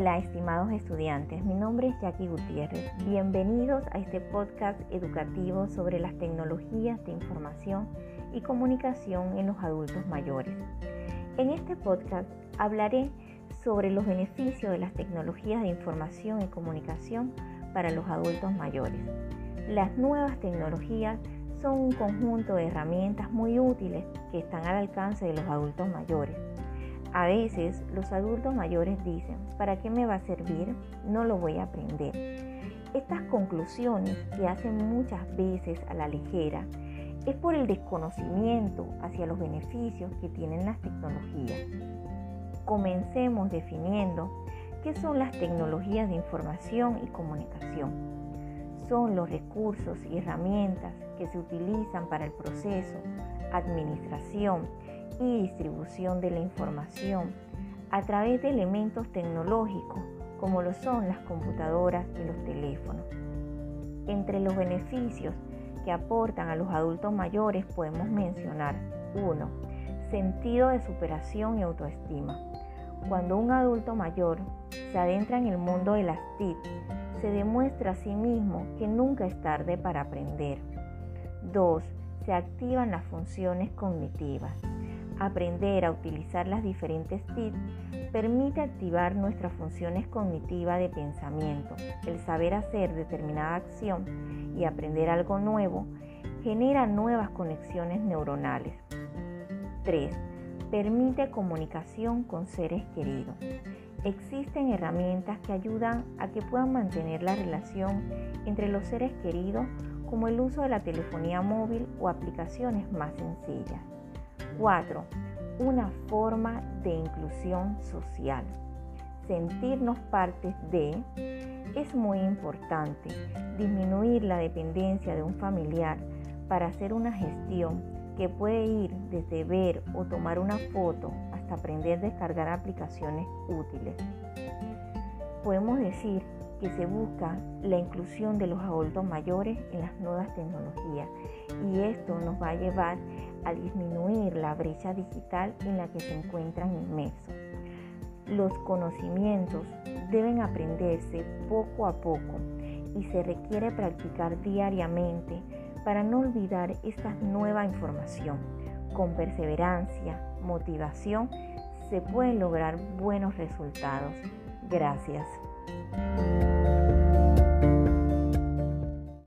Hola estimados estudiantes, mi nombre es Jackie Gutiérrez. Bienvenidos a este podcast educativo sobre las tecnologías de información y comunicación en los adultos mayores. En este podcast hablaré sobre los beneficios de las tecnologías de información y comunicación para los adultos mayores. Las nuevas tecnologías son un conjunto de herramientas muy útiles que están al alcance de los adultos mayores a veces los adultos mayores dicen, ¿para qué me va a servir? No lo voy a aprender. Estas conclusiones que hacen muchas veces a la ligera es por el desconocimiento hacia los beneficios que tienen las tecnologías. Comencemos definiendo qué son las tecnologías de información y comunicación. Son los recursos y herramientas que se utilizan para el proceso, administración y distribución de la información a través de elementos tecnológicos como lo son las computadoras y los teléfonos. Entre los beneficios que aportan a los adultos mayores podemos mencionar 1. Sentido de superación y autoestima. Cuando un adulto mayor se adentra en el mundo de las TIC, se demuestra a sí mismo que nunca es tarde para aprender. 2. Se activan las funciones cognitivas. Aprender a utilizar las diferentes TIC permite activar nuestras funciones cognitivas de pensamiento. El saber hacer determinada acción y aprender algo nuevo genera nuevas conexiones neuronales. 3. Permite comunicación con seres queridos. Existen herramientas que ayudan a que puedan mantener la relación entre los seres queridos como el uso de la telefonía móvil o aplicaciones más sencillas. 4. Una forma de inclusión social. Sentirnos partes de es muy importante. Disminuir la dependencia de un familiar para hacer una gestión que puede ir desde ver o tomar una foto hasta aprender a descargar aplicaciones útiles. Podemos decir que se busca la inclusión de los adultos mayores en las nuevas tecnologías y esto nos va a llevar a disminuir la brecha digital en la que se encuentran inmersos. Los conocimientos deben aprenderse poco a poco y se requiere practicar diariamente para no olvidar esta nueva información. Con perseverancia, motivación, se pueden lograr buenos resultados. Gracias.